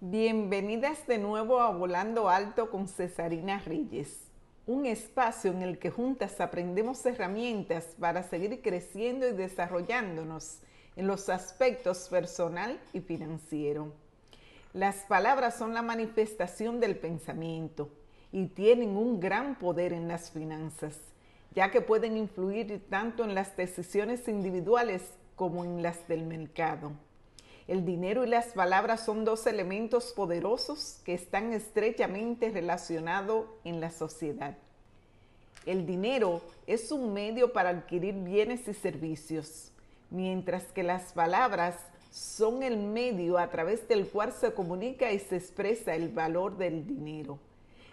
Bienvenidas de nuevo a Volando Alto con Cesarina Reyes, un espacio en el que juntas aprendemos herramientas para seguir creciendo y desarrollándonos en los aspectos personal y financiero. Las palabras son la manifestación del pensamiento y tienen un gran poder en las finanzas, ya que pueden influir tanto en las decisiones individuales como en las del mercado. El dinero y las palabras son dos elementos poderosos que están estrechamente relacionados en la sociedad. El dinero es un medio para adquirir bienes y servicios, mientras que las palabras son el medio a través del cual se comunica y se expresa el valor del dinero.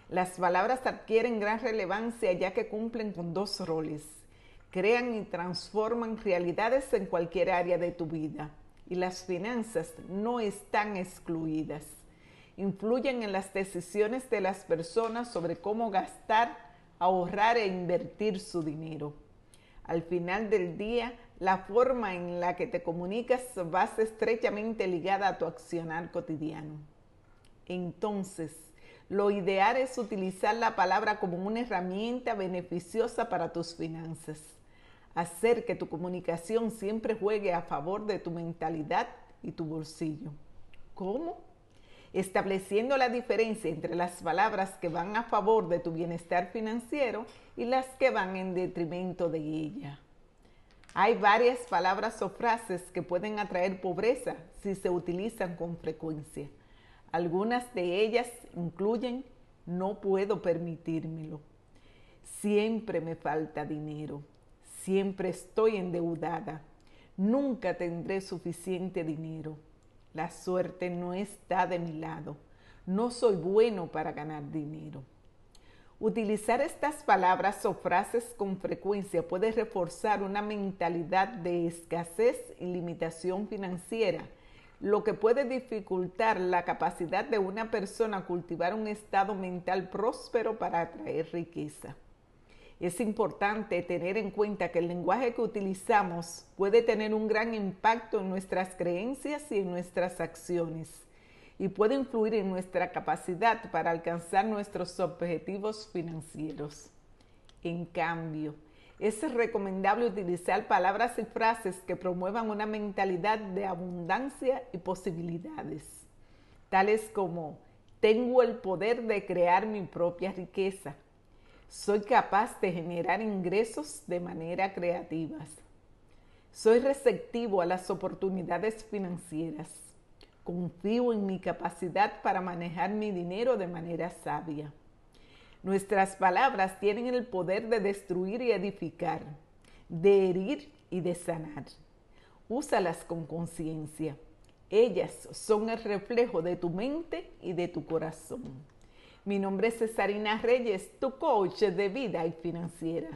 Las palabras adquieren gran relevancia ya que cumplen con dos roles. Crean y transforman realidades en cualquier área de tu vida y las finanzas no están excluidas. Influyen en las decisiones de las personas sobre cómo gastar, ahorrar e invertir su dinero. Al final del día, la forma en la que te comunicas va estrechamente ligada a tu accionar cotidiano. Entonces, lo ideal es utilizar la palabra como una herramienta beneficiosa para tus finanzas hacer que tu comunicación siempre juegue a favor de tu mentalidad y tu bolsillo. ¿Cómo? Estableciendo la diferencia entre las palabras que van a favor de tu bienestar financiero y las que van en detrimento de ella. Hay varias palabras o frases que pueden atraer pobreza si se utilizan con frecuencia. Algunas de ellas incluyen no puedo permitírmelo. Siempre me falta dinero Siempre estoy endeudada. Nunca tendré suficiente dinero. La suerte no está de mi lado. No soy bueno para ganar dinero. Utilizar estas palabras o frases con frecuencia puede reforzar una mentalidad de escasez y limitación financiera, lo que puede dificultar la capacidad de una persona a cultivar un estado mental próspero para atraer riqueza es importante tener en cuenta que el lenguaje que utilizamos puede tener un gran impacto en nuestras creencias y en nuestras acciones y puede influir en nuestra capacidad para alcanzar nuestros objetivos financieros. En cambio, es recomendable utilizar palabras y frases que promuevan una mentalidad de abundancia y posibilidades, tales como tengo el poder de crear mi propia riqueza soy capaz de generar ingresos de manera creativa. Soy receptivo a las oportunidades financieras. Confío en mi capacidad para manejar mi dinero de manera sabia. Nuestras palabras tienen el poder de destruir y edificar, de herir y de sanar. Úsalas con conciencia. Ellas son el reflejo de tu mente y de tu corazón. Mi nombre es Cesarina Reyes, tu coach de vida y financiera.